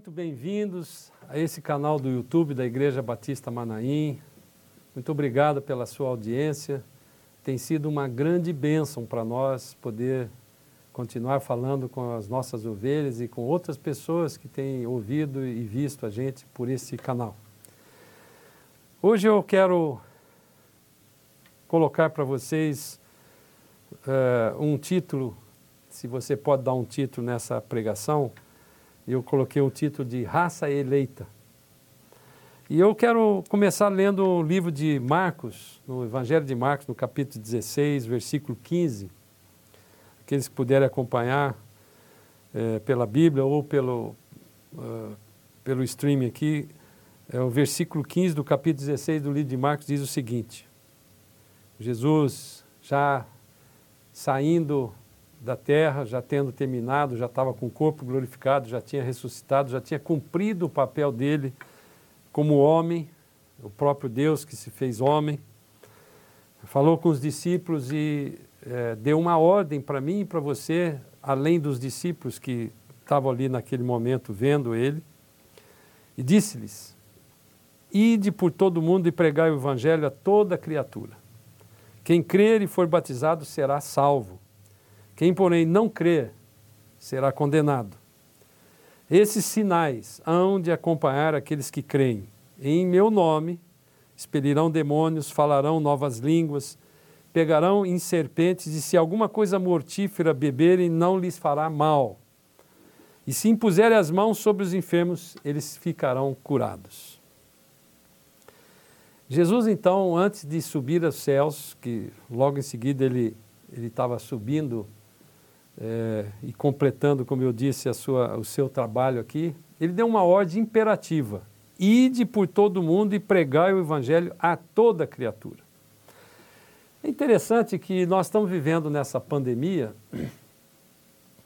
muito bem-vindos a esse canal do YouTube da Igreja Batista Manaim. Muito obrigado pela sua audiência. Tem sido uma grande bênção para nós poder continuar falando com as nossas ovelhas e com outras pessoas que têm ouvido e visto a gente por esse canal. Hoje eu quero colocar para vocês uh, um título, se você pode dar um título nessa pregação, eu coloquei o título de Raça Eleita. E eu quero começar lendo o livro de Marcos, no Evangelho de Marcos, no capítulo 16, versículo 15. Aqueles que puderem acompanhar é, pela Bíblia ou pelo, uh, pelo streaming aqui, é o versículo 15 do capítulo 16 do livro de Marcos diz o seguinte: Jesus já saindo da terra, já tendo terminado, já estava com o corpo glorificado, já tinha ressuscitado, já tinha cumprido o papel dele como homem, o próprio Deus que se fez homem. Falou com os discípulos e é, deu uma ordem para mim e para você, além dos discípulos que estavam ali naquele momento vendo ele, e disse-lhes: Ide por todo mundo e pregai o evangelho a toda criatura. Quem crer e for batizado será salvo quem, porém, não crer será condenado. Esses sinais hão de acompanhar aqueles que creem. Em meu nome expelirão demônios, falarão novas línguas, pegarão em serpentes, e se alguma coisa mortífera beberem, não lhes fará mal. E se impuserem as mãos sobre os enfermos, eles ficarão curados. Jesus, então, antes de subir aos céus, que logo em seguida ele estava subindo é, e completando, como eu disse, a sua, o seu trabalho aqui, ele deu uma ordem imperativa: ide por todo mundo e pregai o evangelho a toda criatura. É interessante que nós estamos vivendo nessa pandemia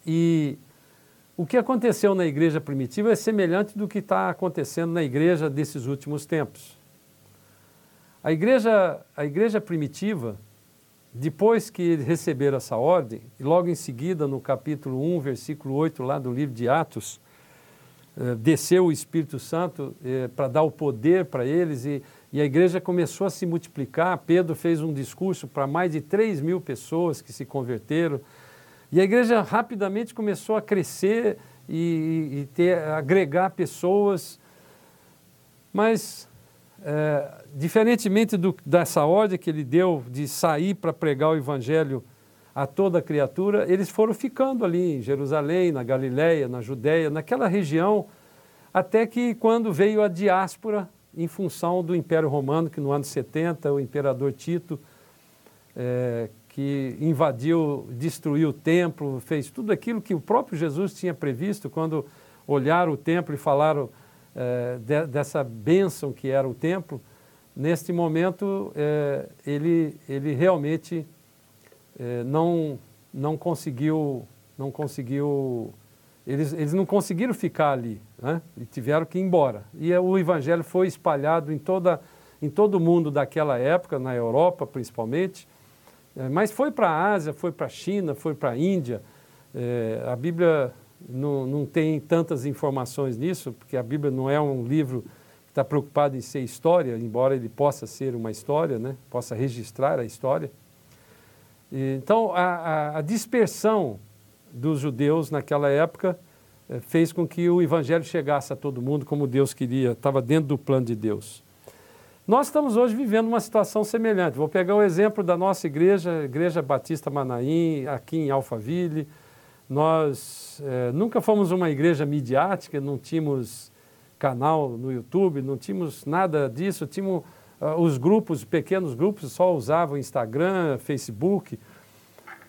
e o que aconteceu na igreja primitiva é semelhante do que está acontecendo na igreja desses últimos tempos. A igreja, a igreja primitiva, depois que eles receberam essa ordem, logo em seguida, no capítulo 1, versículo 8, lá do livro de Atos, eh, desceu o Espírito Santo eh, para dar o poder para eles e, e, a igreja começou a se multiplicar. Pedro fez um discurso para mais de 3 mil pessoas que se converteram. E a igreja rapidamente começou a crescer e, e ter, agregar pessoas. Mas é, diferentemente do, dessa ordem que ele deu de sair para pregar o evangelho a toda criatura, eles foram ficando ali em Jerusalém, na Galiléia, na Judéia, naquela região, até que quando veio a diáspora, em função do Império Romano, que no ano 70 o imperador Tito, é, que invadiu, destruiu o templo, fez tudo aquilo que o próprio Jesus tinha previsto quando olharam o templo e falaram é, de, dessa bênção que era o templo, neste momento é, ele, ele realmente é, não, não conseguiu, não conseguiu eles, eles não conseguiram ficar ali, né? e tiveram que ir embora. E o evangelho foi espalhado em, toda, em todo o mundo daquela época, na Europa principalmente, mas foi para a Ásia, foi para a China, foi para a Índia. a Bíblia não, não tem tantas informações nisso, porque a Bíblia não é um livro que está preocupado em ser história, embora ele possa ser uma história, né? possa registrar a história. Então, a, a, a dispersão dos judeus naquela época eh, fez com que o evangelho chegasse a todo mundo como Deus queria, estava dentro do plano de Deus. Nós estamos hoje vivendo uma situação semelhante. Vou pegar o exemplo da nossa igreja, Igreja Batista Manaim, aqui em Alphaville, nós é, nunca fomos uma igreja midiática, não tínhamos canal no YouTube, não tínhamos nada disso, tínhamos uh, os grupos, pequenos grupos, só usavam Instagram, Facebook.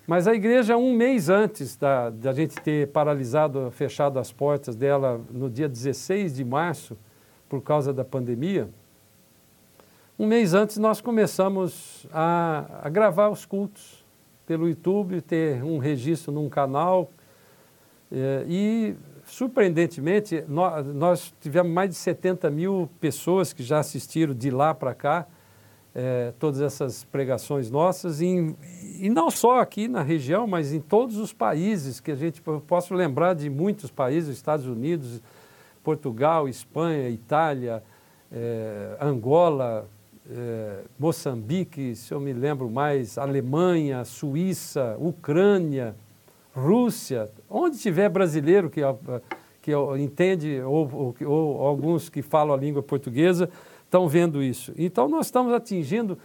Mas a igreja, um mês antes da, da gente ter paralisado, fechado as portas dela no dia 16 de março, por causa da pandemia, um mês antes nós começamos a, a gravar os cultos pelo YouTube, ter um registro num canal. É, e, surpreendentemente, nós, tivemos mais de 70 mil pessoas que já assistiram de lá para cá, é, todas essas pregações nossas, e não só aqui na região, mas em todos os países que a gente, eu posso lembrar de muitos países, Estados Unidos, Portugal, Espanha, Itália, é, Angola, é, Moçambique, se eu me lembro mais, Alemanha, Suíça, Ucrânia, Rússia, onde tiver brasileiro que, que entende, ou, ou, ou alguns que falam a língua portuguesa, estão vendo isso. Então, nós estamos atingindo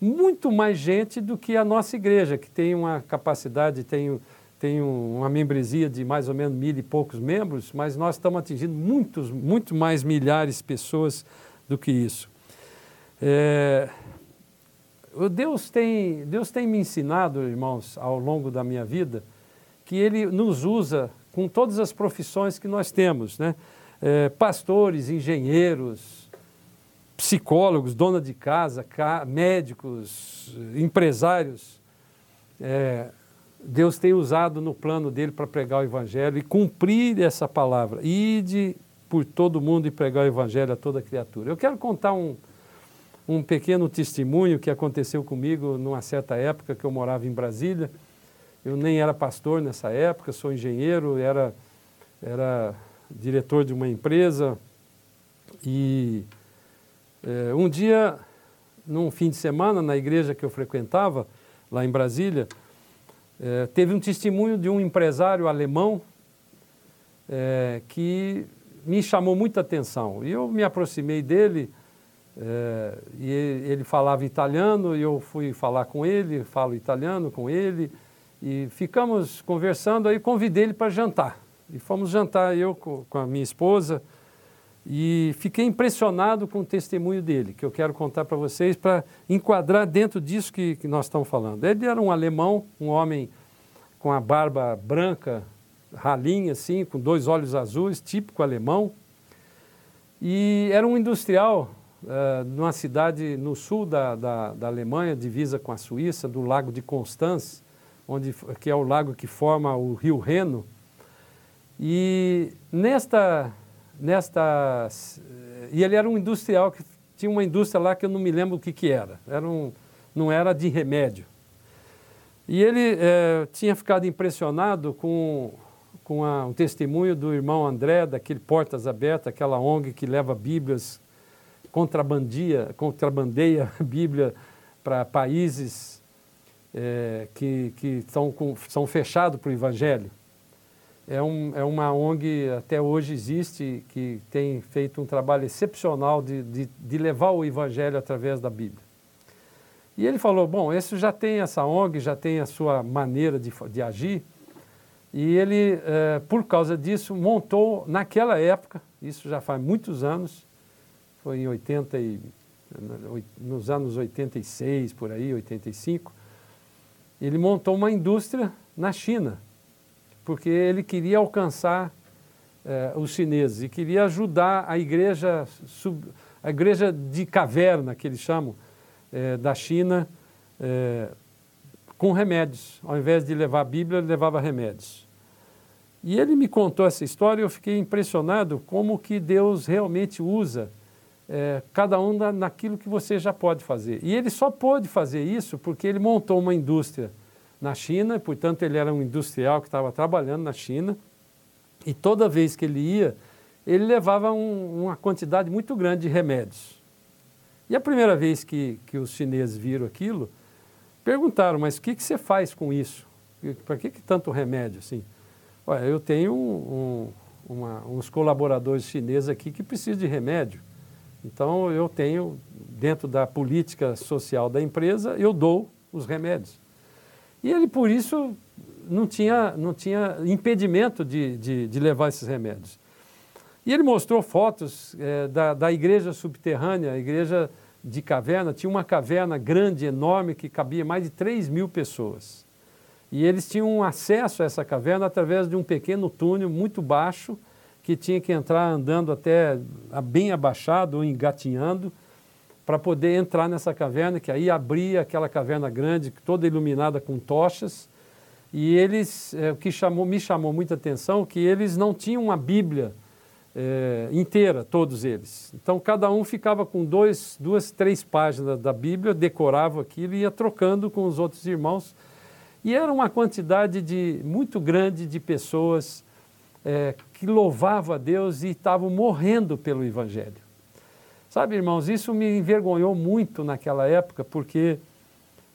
muito mais gente do que a nossa igreja, que tem uma capacidade, tem, tem uma membresia de mais ou menos mil e poucos membros, mas nós estamos atingindo muitos, muito mais milhares de pessoas do que isso. É, Deus, tem, Deus tem me ensinado, irmãos, ao longo da minha vida, que Ele nos usa com todas as profissões que nós temos, né? É, pastores, engenheiros, psicólogos, dona de casa, médicos, empresários. É, Deus tem usado no plano dele para pregar o Evangelho e cumprir essa palavra. Ide por todo mundo e pregar o Evangelho a toda criatura. Eu quero contar um, um pequeno testemunho que aconteceu comigo numa certa época que eu morava em Brasília. Eu nem era pastor nessa época, sou engenheiro, era, era diretor de uma empresa e é, um dia, num fim de semana, na igreja que eu frequentava, lá em Brasília, é, teve um testemunho de um empresário alemão é, que me chamou muita atenção. E eu me aproximei dele, é, e ele falava italiano, e eu fui falar com ele, falo italiano com ele, e ficamos conversando, aí convidei ele para jantar. E fomos jantar, eu com, a minha esposa, e fiquei impressionado com o testemunho dele, que eu quero contar para vocês, para enquadrar dentro disso que, que nós estamos falando. Ele era um alemão, um homem com a barba branca, ralinha assim, com dois olhos azuis, típico alemão. E era um industrial uh, numa cidade no sul da, da, da, Alemanha, divisa com a Suíça, do lago de Constance, onde, que é o lago que forma o rio Reno. E nesta nesta. E ele era um industrial que tinha uma indústria lá que eu não me lembro o que, que era. era um, não era de remédio. E ele é, tinha ficado impressionado com, com a, um testemunho do irmão André, daquele Portas Abertas, aquela ONG que leva Bíblias, contrabandia, contrabandeia a Bíblia para países é, que, que são, com, são fechados para o Evangelho é, um, é uma ONG, até hoje existe, que tem feito um trabalho excepcional de, de, de levar o Evangelho através da Bíblia. E ele falou, bom, esse já tem essa ONG, já tem a sua maneira de, de agir, e ele, é, por causa disso, montou, naquela época, isso já faz muitos anos, foi em 80 e, nos anos 86, por aí, 85, ele montou uma indústria na China, porque ele queria alcançar eh, os chineses e queria ajudar a igreja, sub, a igreja de caverna, que eles chamam, eh, da China, eh, com remédios. Ao invés de levar a Bíblia, ele levava remédios. E ele me contou essa história e eu fiquei impressionado como que Deus realmente usa cada um na, naquilo que você já pode fazer. E ele só pôde fazer isso porque ele montou uma indústria na China, portanto ele era um industrial que estava trabalhando na China, e toda vez que ele ia, ele levava um, uma quantidade muito grande de remédios. E a primeira vez que, que os chineses viram aquilo, perguntaram, mas o que, que você faz com isso? Para que, que tanto remédio assim? Olha, eu tenho um, uma, uns colaboradores chineses aqui que precisam de remédio. Então eu tenho, dentro da política social da empresa, eu dou os remédios. E ele, por isso, não tinha, não tinha impedimento de, de, de levar esses remédios. E ele mostrou fotos é, da, da igreja subterrânea, a igreja de caverna, tinha uma caverna grande, enorme, que cabia mais de 3 mil pessoas. E eles tinham acesso a essa caverna através de um pequeno túnel muito baixo, que tinha que entrar andando até bem abaixado ou engatinhando, para poder entrar nessa caverna, que aí abria aquela caverna grande, toda iluminada com tochas. E eles, é, o que chamou, me chamou muita atenção, que eles não tinham uma Bíblia é, inteira, todos eles. Então, cada um ficava com dois, duas, três páginas da Bíblia, decorava aquilo e ia trocando com os outros irmãos. E era uma quantidade de, muito grande de pessoas é, que louvavam a Deus e estavam morrendo pelo Evangelho. Sabe, irmãos, isso me envergonhou muito naquela época, porque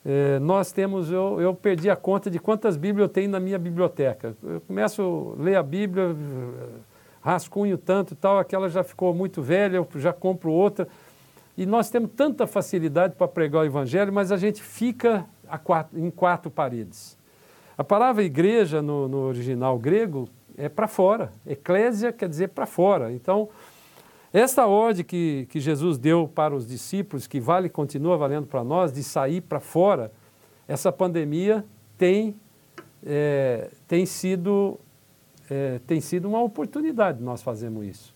é, nós temos, eu, eu perdi a conta de quantas Bíblias eu tenho na minha biblioteca. Eu começo a ler a Bíblia, rascunho tanto e tal, aquela já ficou muito velha, eu já compro outra. E nós temos tanta facilidade para pregar o Evangelho, mas a gente fica quatro, em quatro paredes. A palavra igreja no, no original grego é para fora. Eclésia quer dizer para fora. Então, esta ordem que, que Jesus deu para os discípulos, que vale continua valendo para nós, de sair para fora, essa pandemia tem, é, tem, sido, é, tem sido uma oportunidade nós fazermos isso.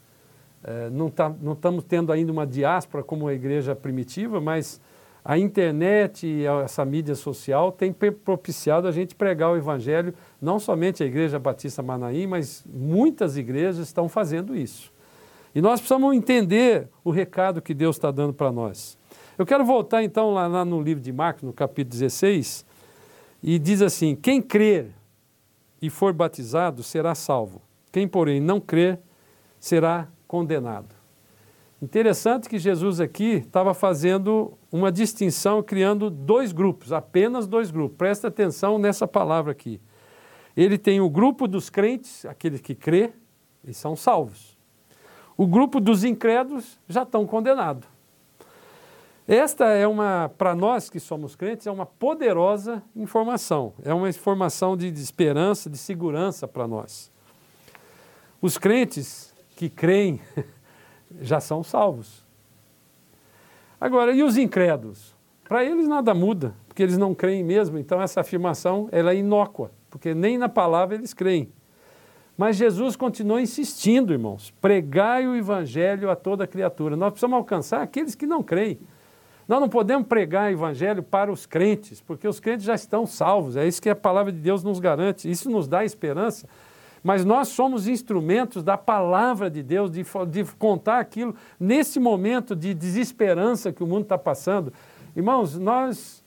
É, não, tá, não estamos tendo ainda uma diáspora como a igreja primitiva, mas a internet e essa mídia social tem propiciado a gente pregar o evangelho, não somente a Igreja Batista Manaim, mas muitas igrejas estão fazendo isso. E nós precisamos entender o recado que Deus está dando para nós. Eu quero voltar então lá, lá no livro de Marcos, no capítulo 16, e diz assim: Quem crer e for batizado será salvo, quem, porém, não crer será condenado. Interessante que Jesus aqui estava fazendo uma distinção, criando dois grupos, apenas dois grupos. Presta atenção nessa palavra aqui. Ele tem o grupo dos crentes, aqueles que crê, e são salvos. O grupo dos incrédulos já estão condenados. Esta é uma, para nós que somos crentes, é uma poderosa informação. É uma informação de, de esperança, de segurança para nós. Os crentes que creem já são salvos. Agora, e os incrédulos? Para eles nada muda, porque eles não creem mesmo, então essa afirmação ela é inócua, porque nem na palavra eles creem. Mas Jesus continua insistindo, irmãos, pregai o evangelho a toda criatura. Nós precisamos alcançar aqueles que não creem. Nós não podemos pregar o evangelho para os crentes, porque os crentes já estão salvos. É isso que a palavra de Deus nos garante. Isso nos dá esperança mas nós somos instrumentos da palavra de Deus, de, de contar aquilo nesse momento de desesperança que o mundo está passando. Irmãos, nós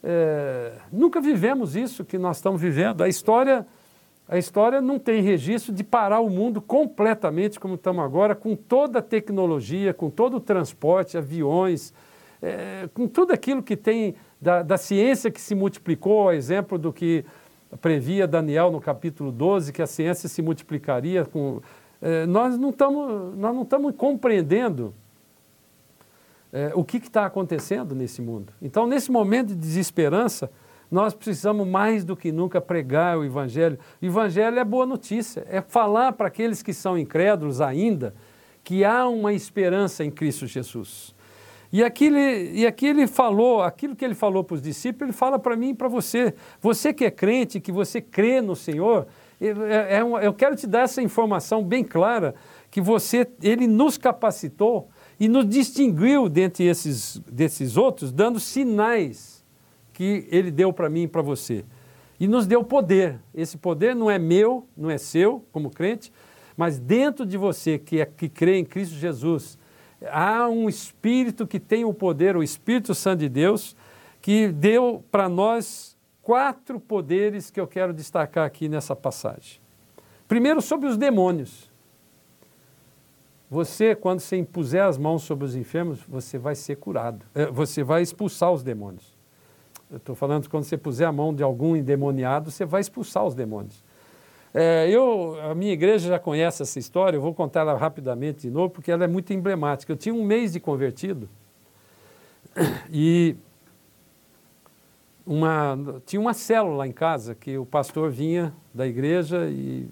é, nunca vivemos isso que nós estamos vivendo. A história, a história não tem registro de parar o mundo completamente como estamos agora, com toda a tecnologia, com todo o transporte, aviões, é, com tudo aquilo que tem da, da ciência que se multiplicou, a exemplo do que previa Daniel no capítulo 12 que a ciência se multiplicaria com. Eh, nós não estamos compreendendo eh, o que está acontecendo nesse mundo. Então, nesse momento de desesperança, nós precisamos mais do que nunca pregar o Evangelho. O Evangelho é boa notícia, é falar para aqueles que são incrédulos ainda que há uma esperança em Cristo Jesus. E aqui, ele, e aqui ele falou, aquilo que ele falou para os discípulos, ele fala para mim e para você. Você que é crente, que você crê no Senhor, é, é eu quero te dar essa informação bem clara, que você, ele nos capacitou e nos distinguiu dentre esses, desses outros, dando sinais que ele deu para mim e para você. E nos deu poder. Esse poder não é meu, não é seu, como crente, mas dentro de você que, é, que crê em Cristo Jesus, há um Espírito que tem o poder, o Espírito Santo de Deus, que deu para nós quatro poderes que eu quero destacar aqui nessa passagem. Primeiro, sobre os demônios. Você, quando você impuser as mãos sobre os enfermos, você vai ser curado. É, você vai expulsar os demônios. Eu estou falando que quando você puser a mão de algum endemoniado, você vai expulsar os demônios. É, eu, a minha igreja já conhece essa história, eu vou contar ela rapidamente de novo, porque ela é muito emblemática. Eu tinha um mês de convertido e uma, tinha uma célula em casa que o pastor vinha da igreja e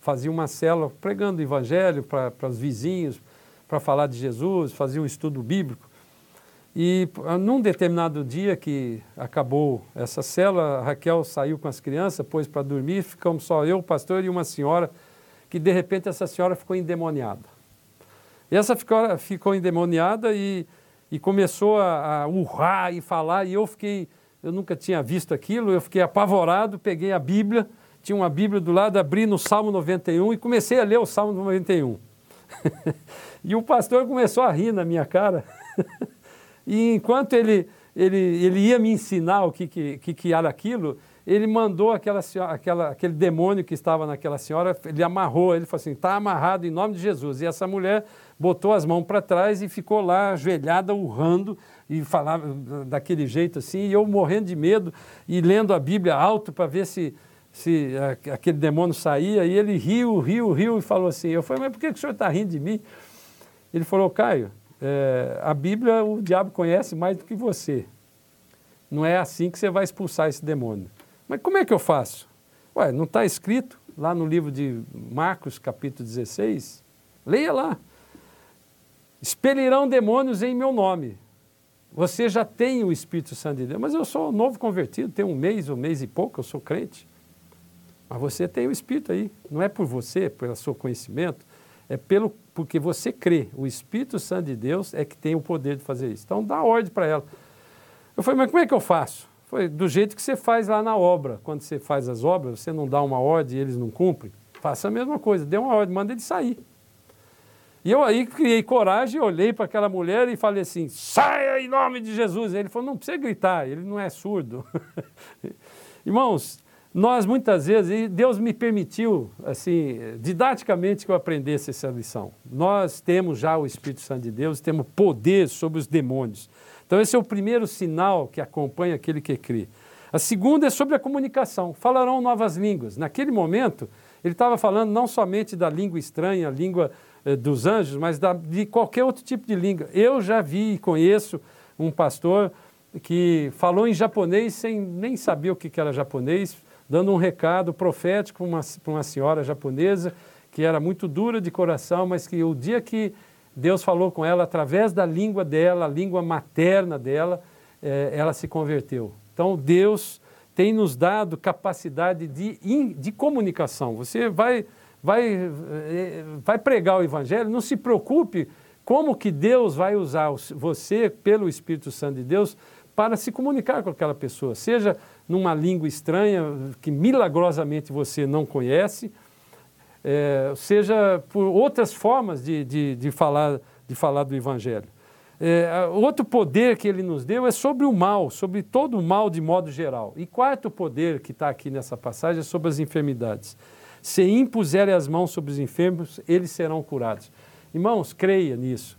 fazia uma célula pregando o evangelho para os vizinhos, para falar de Jesus, fazia um estudo bíblico. E ah, num determinado dia que acabou essa cela, a Raquel saiu com as crianças, pôs para dormir, ficamos só eu, o pastor e uma senhora, que de repente essa senhora ficou endemoniada. E essa ficou, ficou endemoniada e, e começou a, a urrar e falar, e eu fiquei, eu nunca tinha visto aquilo, eu fiquei apavorado, peguei a Bíblia, tinha uma Bíblia do lado, abri no Salmo 91 e comecei a ler o Salmo 91. e o pastor começou a rir na minha cara. E enquanto ele, ele, ele ia me ensinar o que, que, que era aquilo, ele mandou aquela, aquela, aquele demônio que estava naquela senhora, ele amarrou, ele falou assim, está amarrado em nome de Jesus. E essa mulher botou as mãos para trás e ficou lá ajoelhada, urrando, e falava daquele jeito assim, e eu morrendo de medo e lendo a Bíblia alto para ver se, se aquele demônio saía, e ele riu, riu, riu e falou assim, eu falei, mas por que o senhor está rindo de mim? Ele falou, Caio, é, a Bíblia o diabo conhece mais do que você. Não é assim que você vai expulsar esse demônio. Mas como é que eu faço? Ué, não está escrito lá no livro de Marcos, capítulo 16? Leia lá. Expelirão demônios em meu nome. Você já tem o Espírito Santo de Deus, mas eu sou novo convertido, tenho um mês, um mês e pouco, eu sou crente. Mas você tem o Espírito aí. Não é por você, pelo seu conhecimento, é pelo, porque você crê. O Espírito Santo de Deus é que tem o poder de fazer isso. Então dá ordem para ela. Eu falei, mas como é que eu faço? Foi do jeito que você faz lá na obra. Quando você faz as obras, você não dá uma ordem e eles não cumprem. Faça a mesma coisa, dê uma ordem, manda ele sair. E eu aí criei coragem, olhei para aquela mulher e falei assim: saia em nome de Jesus. Ele falou: não precisa gritar, ele não é surdo. Irmãos, nós muitas vezes, Deus me permitiu, assim, didaticamente que eu aprendesse essa lição. Nós temos já o Espírito Santo de Deus, temos poder sobre os demônios. Então, esse é o primeiro sinal que acompanha aquele que crê. A segunda é sobre a comunicação. Falarão novas línguas. Naquele momento, ele estava falando não somente da língua estranha, a língua eh, dos anjos, mas da, de qualquer outro tipo de língua. Eu já vi e conheço um pastor que falou em japonês sem nem saber o que era japonês, dando um recado profético para uma, uma senhora japonesa que era muito dura de coração, mas que o dia que Deus falou com ela através da língua dela, a língua materna dela, é, ela se converteu. Então Deus tem nos dado capacidade de, de comunicação. Você vai, vai, é, vai pregar o Evangelho, não se preocupe como que Deus vai usar você, pelo Espírito Santo de Deus, para se comunicar com aquela pessoa, seja numa língua estranha que milagrosamente você não conhece, é, seja por outras formas de, de, de, falar, de falar do Evangelho. É, outro poder que ele nos deu é sobre o mal, sobre todo o mal de modo geral. E quarto poder que está aqui nessa passagem é sobre as enfermidades. Se impuserem as mãos sobre os enfermos, eles serão curados. Irmãos, creia nisso.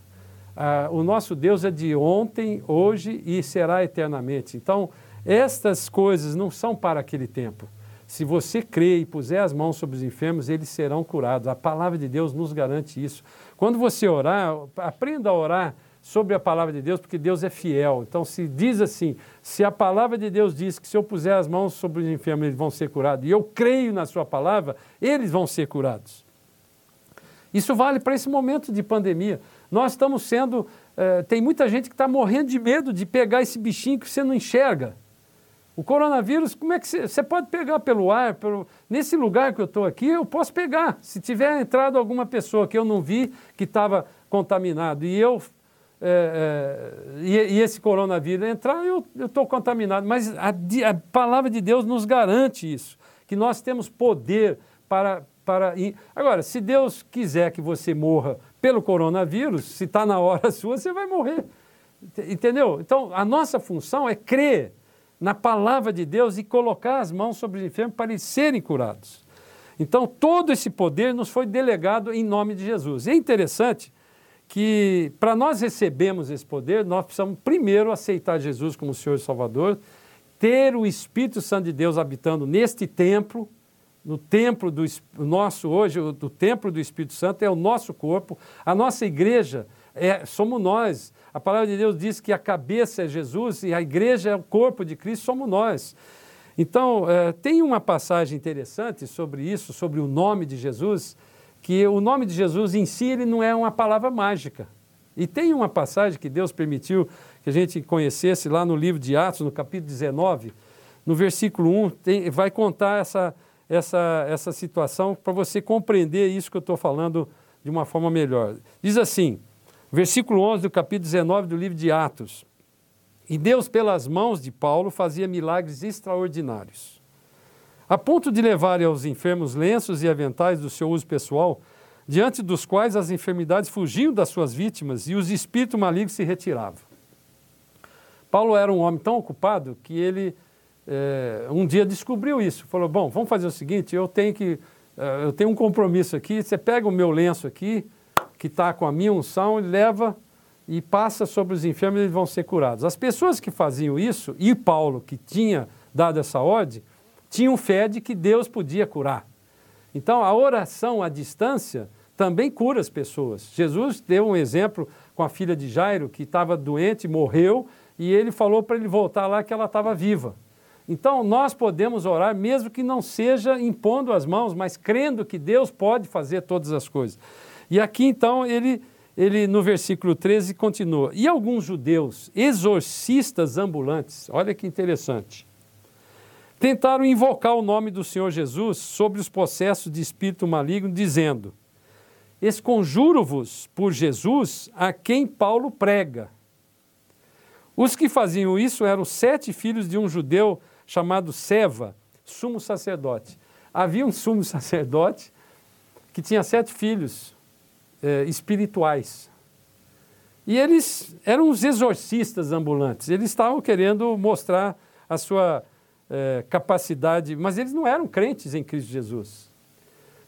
Ah, o nosso Deus é de ontem, hoje e será eternamente. Então, estas coisas não são para aquele tempo. Se você crê e puser as mãos sobre os enfermos, eles serão curados. A palavra de Deus nos garante isso. Quando você orar, aprenda a orar sobre a palavra de Deus, porque Deus é fiel. Então, se diz assim, se a palavra de Deus diz que se eu puser as mãos sobre os enfermos, eles vão ser curados, e eu creio na sua palavra, eles vão ser curados. Isso vale para esse momento de pandemia. Nós estamos sendo. Eh, tem muita gente que está morrendo de medo de pegar esse bichinho que você não enxerga. O coronavírus, como é que você pode pegar pelo ar? Pelo, nesse lugar que eu estou aqui, eu posso pegar. Se tiver entrado alguma pessoa que eu não vi que estava contaminado e eu é, é, e, e, esse coronavírus entrar, eu estou contaminado. Mas a, a, palavra de Deus nos garante isso, que nós temos poder para. para ir. Agora, se Deus quiser que você morra pelo coronavírus, se está na hora sua, você vai morrer. Entendeu? Então, a nossa função é crer na palavra de Deus e colocar as mãos sobre os enfermos para eles serem curados. Então, todo esse poder nos foi delegado em nome de Jesus. E é interessante que, para nós recebermos esse poder, nós precisamos primeiro aceitar Jesus como Senhor e Salvador, ter o Espírito Santo de Deus habitando neste templo, no templo do nosso hoje, o templo do Espírito Santo é o nosso corpo, a nossa igreja é, somos nós. A palavra de Deus diz que a cabeça é Jesus e a igreja é o corpo de Cristo, somos nós. Então, é, tem uma passagem interessante sobre isso, sobre o nome de Jesus, que o nome de Jesus em si ele não é uma palavra mágica. E tem uma passagem que Deus permitiu que a gente conhecesse lá no livro de Atos, no capítulo 19, no versículo 1, tem, vai contar essa, essa, essa situação para você compreender isso que eu estou falando de uma forma melhor. Diz assim: Versículo 11 do capítulo 19 do livro de Atos. E Deus, pelas mãos de Paulo, fazia milagres extraordinários, a ponto de levarem aos enfermos lenços e aventais do seu uso pessoal, diante dos quais as enfermidades fugiam das suas vítimas e os espíritos malignos se retiravam. Paulo era um homem tão ocupado que ele é, um dia descobriu isso. Falou: bom, vamos fazer o seguinte: eu tenho que. Uh, eu tenho um compromisso aqui. Você pega o meu lenço aqui, que está com a minha unção, e leva e passa sobre os enfermos e eles vão ser curados. As pessoas que faziam isso, e Paulo, que tinha dado essa ordem, tinham fé de que Deus podia curar. Então, a oração à distância também cura as pessoas. Jesus deu um exemplo com a filha de Jairo, que estava doente, morreu, e ele falou para ele voltar lá que ela estava viva. Então, nós podemos orar, mesmo que não seja impondo as mãos, mas crendo que Deus pode fazer todas as coisas. E aqui, então, ele, ele no versículo 13 continua: E alguns judeus, exorcistas ambulantes, olha que interessante, tentaram invocar o nome do Senhor Jesus sobre os processos de espírito maligno, dizendo: Esconjuro-vos por Jesus a quem Paulo prega. Os que faziam isso eram sete filhos de um judeu chamado Seva, sumo sacerdote. Havia um sumo sacerdote que tinha sete filhos eh, espirituais. E eles eram os exorcistas ambulantes. Eles estavam querendo mostrar a sua é, capacidade, mas eles não eram crentes em Cristo Jesus.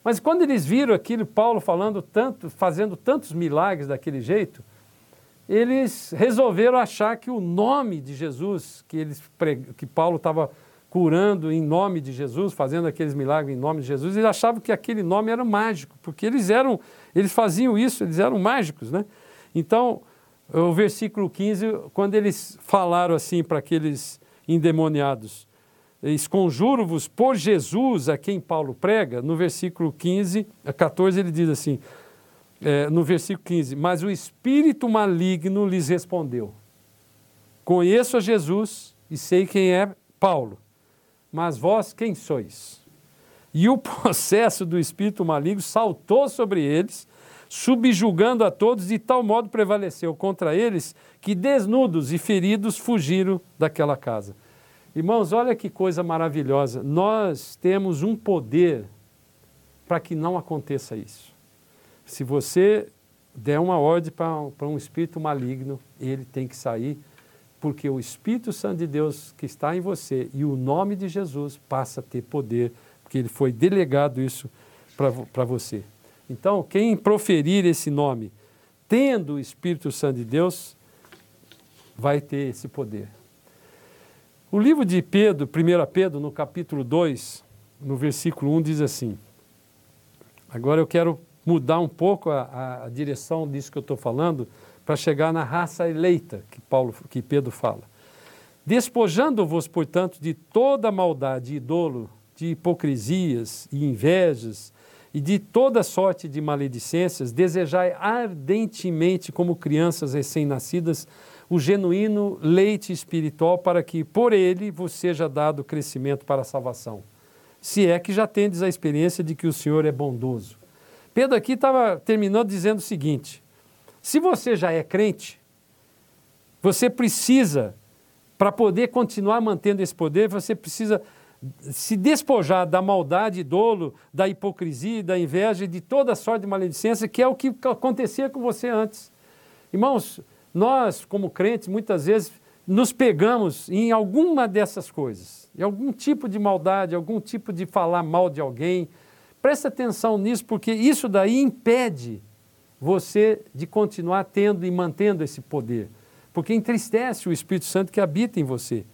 Mas quando eles viram aquilo, Paulo falando tanto, fazendo tantos milagres daquele jeito, eles resolveram achar que o nome de Jesus, que, eles, que Paulo estava curando em nome de Jesus, fazendo aqueles milagres em nome de Jesus, eles achavam que aquele nome era mágico, porque eles eram, eles faziam isso, eles eram mágicos, né? Então, o versículo 15, quando eles falaram assim para aqueles endemoniados, esconjuro-vos por Jesus a quem Paulo prega, no versículo 15, 14 ele diz assim, é, no versículo 15, mas o espírito maligno lhes respondeu, conheço a Jesus e sei quem é Paulo, mas vós quem sois? E o processo do espírito maligno saltou sobre eles, subjugando a todos, de tal modo prevaleceu contra eles que desnudos e feridos fugiram daquela casa. Irmãos, olha que coisa maravilhosa. Nós temos um poder para que não aconteça isso. Se você der uma ordem para um espírito maligno, ele tem que sair, porque o Espírito Santo de Deus que está em você e o nome de Jesus passa a ter poder, porque ele foi delegado isso para você. Então, quem proferir esse nome, tendo o Espírito Santo de Deus, vai ter esse poder. O livro de Pedro, 1 Pedro, no capítulo 2, no versículo 1, diz assim. Agora eu quero mudar um pouco a, a direção disso que eu estou falando para chegar na raça eleita que, Paulo, que Pedro fala. Despojando-vos, portanto, de toda maldade e dolo, de hipocrisias e invejas, e de toda sorte de maledicências, desejai ardentemente, como crianças recém-nascidas, o genuíno leite espiritual para que por ele vos seja dado crescimento para a salvação. Se é que já tendes a experiência de que o Senhor é bondoso. Pedro aqui estava terminando dizendo o seguinte: se você já é crente, você precisa, para poder continuar mantendo esse poder, você precisa se despojar da maldade, dolo, da hipocrisia, da inveja de toda sorte de maledicência, que é o que acontecia com você antes. Irmãos, nós, como crentes, muitas vezes nos pegamos em alguma dessas coisas, em algum tipo de maldade, algum tipo de falar mal de alguém. Presta atenção nisso, porque isso daí impede você de continuar tendo e mantendo esse poder, porque entristece o Espírito Santo que habita em você.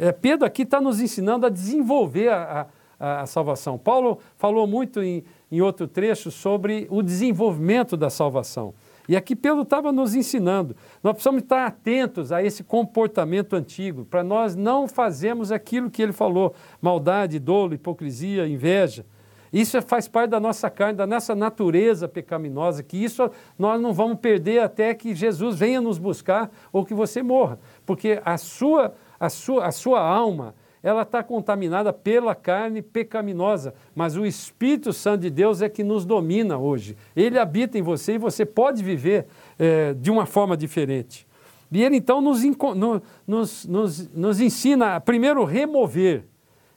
É, Pedro aqui está nos ensinando a desenvolver a, a, a, salvação. Paulo falou muito em, em outro trecho sobre o desenvolvimento da salvação. E aqui Pedro estava nos ensinando. Nós precisamos estar atentos a esse comportamento antigo, para nós não fazermos aquilo que ele falou: maldade, dolo, hipocrisia, inveja. Isso faz parte da nossa carne, da nossa natureza pecaminosa, que isso nós não vamos perder até que Jesus venha nos buscar ou que você morra. Porque a sua, a sua, a sua alma, ela está contaminada pela carne pecaminosa, mas o Espírito Santo de Deus é que nos domina hoje. Ele habita em você e você pode viver é, de uma forma diferente. E ele então nos, nos, nos, nos ensina a primeiro remover.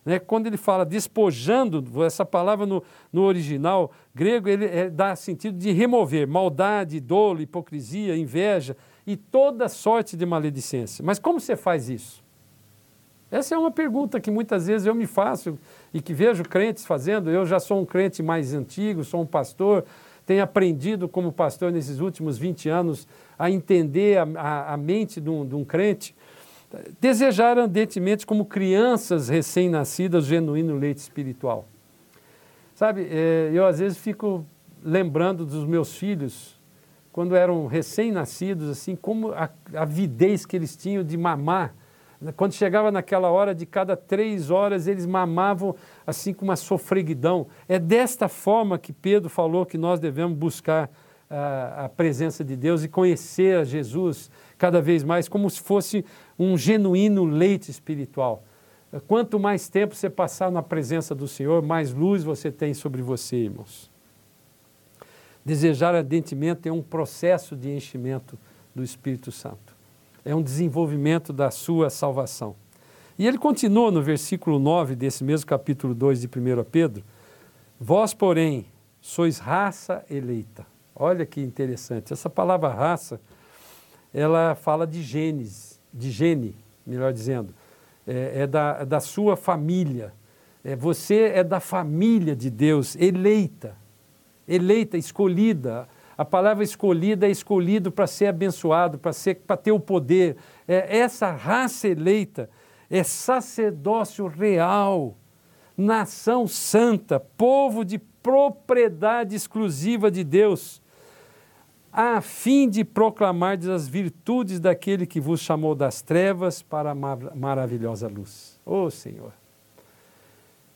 Né? Quando ele fala despojando, essa palavra no, no original grego, ele é, dá sentido de remover maldade, dolo, hipocrisia, inveja e toda sorte de maledicência. Mas como você faz isso? Essa é uma pergunta que muitas vezes eu me faço e que vejo crentes fazendo. Eu já sou um crente mais antigo, sou um pastor, tenho aprendido como pastor nesses últimos 20 anos a entender a, a, a mente de um, de um crente. Desejar ardentemente como crianças recém-nascidas genuíno leite espiritual. Sabe, é, eu às vezes fico lembrando dos meus filhos, quando eram recém-nascidos, assim, como a avidez que eles tinham de mamar quando chegava naquela hora, de cada três horas, eles mamavam assim com uma sofreguidão. É desta forma que Pedro falou que nós devemos buscar a, a presença de Deus e conhecer a Jesus cada vez mais, como se fosse um genuíno leite espiritual. Quanto mais tempo você passar na presença do Senhor, mais luz você tem sobre você, irmãos. Desejar ardentemente é um processo de enchimento do Espírito Santo é um desenvolvimento da sua salvação. E ele continua no versículo 9 desse mesmo capítulo 2 de 1 Pedro: Vós, porém, sois raça eleita. Olha que interessante. Essa palavra raça, ela fala de genes, de gene, melhor dizendo. É, é da, da sua família. É, você é da família de Deus, eleita. Eleita, escolhida. A palavra escolhida é escolhido para ser abençoado, para ser para ter o poder. É, essa raça eleita é sacerdócio real, nação santa, povo de propriedade exclusiva de Deus, a fim de proclamar as virtudes daquele que vos chamou das trevas para a maravilhosa luz. Ô oh, Senhor,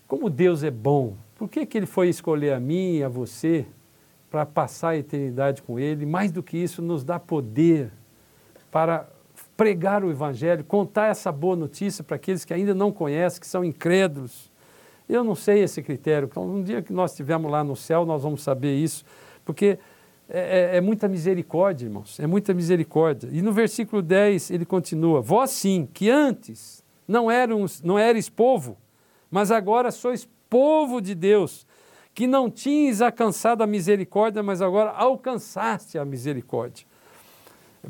como Deus é bom, por que, que Ele foi escolher a mim e a você? Para passar a eternidade com Ele. Mais do que isso, nos dá poder para pregar o Evangelho, contar essa boa notícia para aqueles que ainda não conhecem, que são incrédulos. Eu não sei esse critério. Então, um dia que nós estivermos lá no céu, nós vamos saber isso, porque é, é, é, muita misericórdia, irmãos, é muita misericórdia. E no versículo 10 ele continua: Vós sim, que antes não, eram, não eres povo, mas agora sois povo de Deus que não tinhas alcançado a misericórdia, mas agora alcançaste a misericórdia.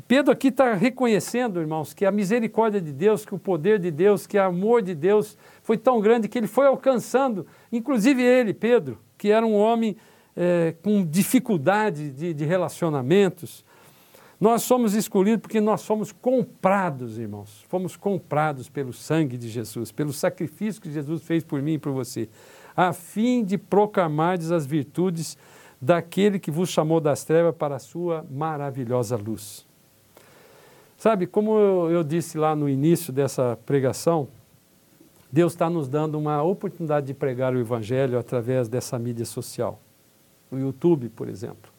Pedro aqui está reconhecendo, irmãos, que a misericórdia de Deus, que o poder de Deus, que o amor de Deus foi tão grande que ele foi alcançando, inclusive ele, Pedro, que era um homem é, com dificuldade de, de relacionamentos. Nós somos escolhidos porque nós somos comprados, irmãos. Fomos comprados pelo sangue de Jesus, pelo sacrifício que Jesus fez por mim e por você a fim de proclamardes as virtudes daquele que vos chamou das trevas para a sua maravilhosa luz. Sabe, como eu, eu disse lá no início dessa pregação, Deus está nos dando uma oportunidade de pregar o Evangelho através dessa mídia social, o YouTube, por exemplo.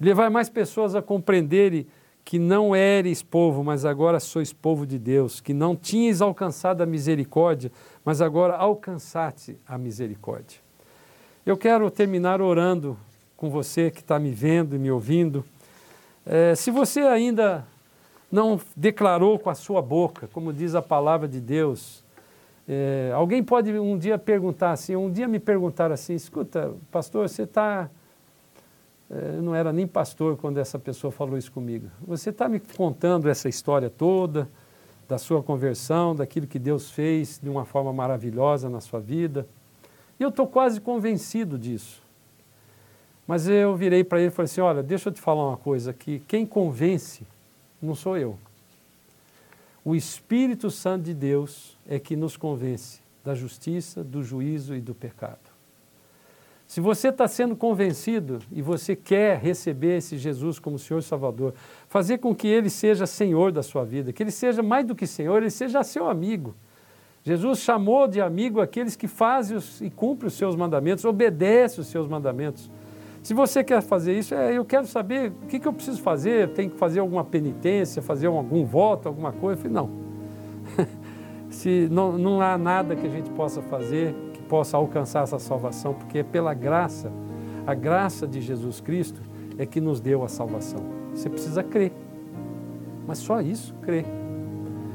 Levar mais pessoas a compreenderem que não eres povo, mas agora sois povo de Deus, que não tinhas alcançado a misericórdia, mas agora alcançaste a misericórdia. Eu quero terminar orando com você que está me vendo e me ouvindo. É, se você ainda não declarou com a sua boca, como diz a palavra de Deus, é, alguém pode um dia perguntar assim, um dia me perguntar assim, escuta, pastor, você está eu não era nem pastor quando essa pessoa falou isso comigo. Você está me contando essa história toda, da sua conversão, daquilo que Deus fez de uma forma maravilhosa na sua vida. E eu estou quase convencido disso. Mas eu virei para ele e falei assim: olha, deixa eu te falar uma coisa aqui. Quem convence não sou eu. O Espírito Santo de Deus é que nos convence da justiça, do juízo e do pecado. Se você está sendo convencido e você quer receber esse Jesus como Senhor e Salvador, fazer com que Ele seja Senhor da sua vida, que Ele seja mais do que Senhor, Ele seja seu amigo. Jesus chamou de amigo aqueles que fazem os, e cumprem os seus mandamentos, obedecem os seus mandamentos. Se você quer fazer isso, é, eu quero saber o que, que eu preciso fazer, tem que fazer alguma penitência, fazer algum voto, alguma coisa. Eu falei, não. Se não, não há nada que a gente possa fazer possa alcançar essa salvação, porque é pela graça, a graça de Jesus Cristo é que nos deu a salvação. Você precisa crer, mas só isso, crer.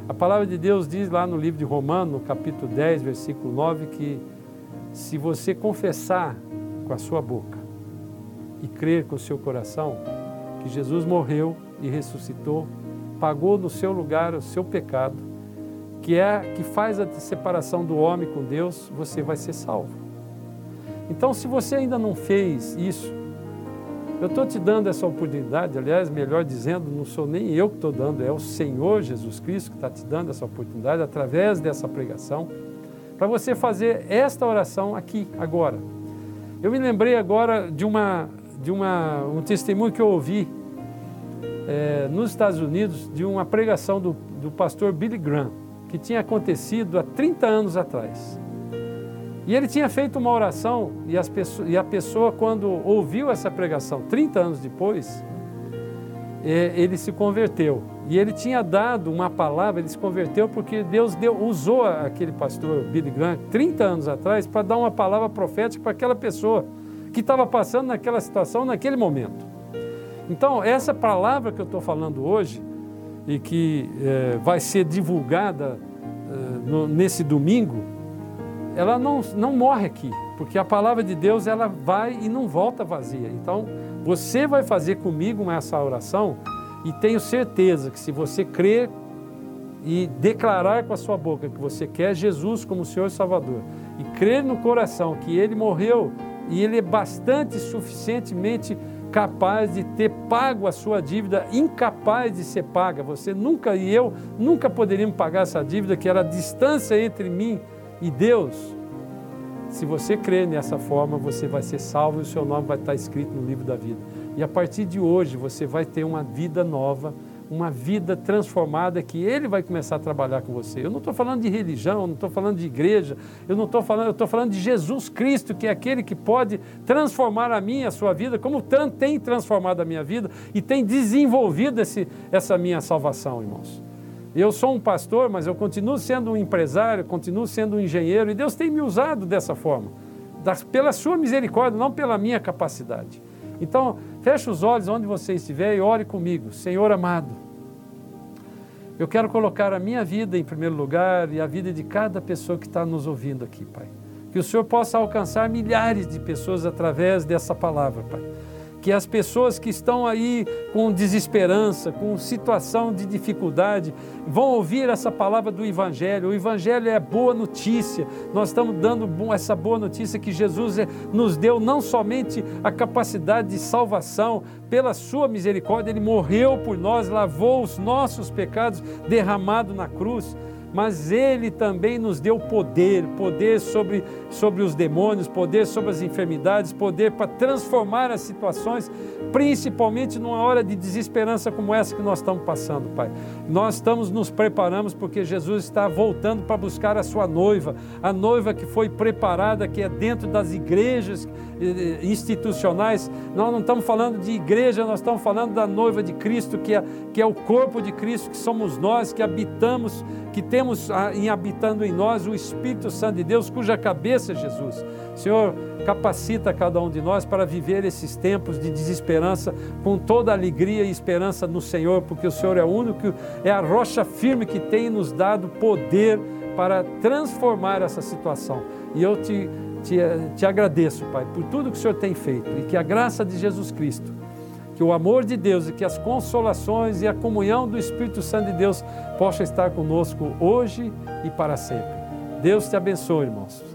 A palavra de Deus diz lá no livro de Romanos, no capítulo 10, versículo 9, que se você confessar com a sua boca e crer com o seu coração que Jesus morreu e ressuscitou, pagou no seu lugar o seu pecado, que é que faz a separação do homem com Deus, você vai ser salvo. Então, se você ainda não fez isso, eu estou te dando essa oportunidade, aliás, melhor dizendo, não sou nem eu que estou dando, é o Senhor Jesus Cristo que está te dando essa oportunidade através dessa pregação, para você fazer esta oração aqui, agora. Eu me lembrei agora de, uma, de uma, um testemunho que eu ouvi é, nos Estados Unidos de uma pregação do, do pastor Billy Graham, que tinha acontecido há 30 anos atrás. E ele tinha feito uma oração, e, as pessoas, e a pessoa, quando ouviu essa pregação, 30 anos depois, é, ele se converteu. E ele tinha dado uma palavra, ele se converteu porque Deus deu, usou aquele pastor Billy Graham 30 anos atrás para dar uma palavra profética para aquela pessoa que estava passando naquela situação naquele momento. Então, essa palavra que eu estou falando hoje e que é, vai ser divulgada é, no, nesse domingo, ela não, não morre aqui, porque a palavra de Deus ela vai e não volta vazia. Então, você vai fazer comigo essa oração e tenho certeza que se você crer e declarar com a sua boca que você quer Jesus como Senhor e Salvador e crer no coração que Ele morreu e Ele é bastante suficientemente capaz de ter pago a sua dívida, incapaz de ser paga. Você nunca e eu nunca poderíamos pagar essa dívida, que era a distância entre mim e Deus. Se você crer nessa forma, você vai ser salvo e o seu nome vai estar escrito no livro da vida. E a partir de hoje, você vai ter uma vida nova uma vida transformada que Ele vai começar a trabalhar com você. Eu não estou falando de religião, eu não estou falando de igreja, eu não estou falando, eu estou falando de Jesus Cristo, que é aquele que pode transformar a minha, a sua vida, como tem transformado a minha vida e tem desenvolvido esse, essa minha salvação, irmãos. Eu sou um pastor, mas eu continuo sendo um empresário, continuo sendo um engenheiro, e Deus tem me usado dessa forma, pela sua misericórdia, não pela minha capacidade. Então, feche os olhos onde você estiver e ore comigo. Senhor amado, eu quero colocar a minha vida em primeiro lugar e a vida de cada pessoa que está nos ouvindo aqui, Pai. Que o Senhor possa alcançar milhares de pessoas através dessa palavra, Pai que as pessoas que estão aí com desesperança, com situação de dificuldade, vão ouvir essa palavra do Evangelho. O Evangelho é boa notícia. Nós estamos dando essa boa notícia que Jesus é, nos deu não somente a capacidade de salvação, pela sua misericórdia, Ele morreu por nós, lavou os nossos pecados derramado na cruz mas Ele também nos deu poder, poder sobre, sobre os demônios, poder sobre as enfermidades, poder para transformar as situações, principalmente numa hora de desesperança como essa que nós estamos passando, Pai. Nós estamos nos preparando porque Jesus está voltando para buscar a sua noiva, a noiva que foi preparada, que é dentro das igrejas eh, eh, institucionais. Nós não estamos falando de igreja, nós estamos falando da noiva de Cristo, que é, que é o corpo de Cristo, que somos nós, que habitamos, que temos ah, em habitando em nós o Espírito Santo de Deus, cuja cabeça é Jesus. Senhor, capacita cada um de nós para viver esses tempos de desesperança com toda alegria e esperança no Senhor, porque o Senhor é o único, é a rocha firme que tem nos dado poder para transformar essa situação. E eu te te, te agradeço, Pai, por tudo que o Senhor tem feito e que a graça de Jesus Cristo, que o amor de Deus e que as consolações e a comunhão do Espírito Santo de Deus possam estar conosco hoje e para sempre. Deus te abençoe, irmãos.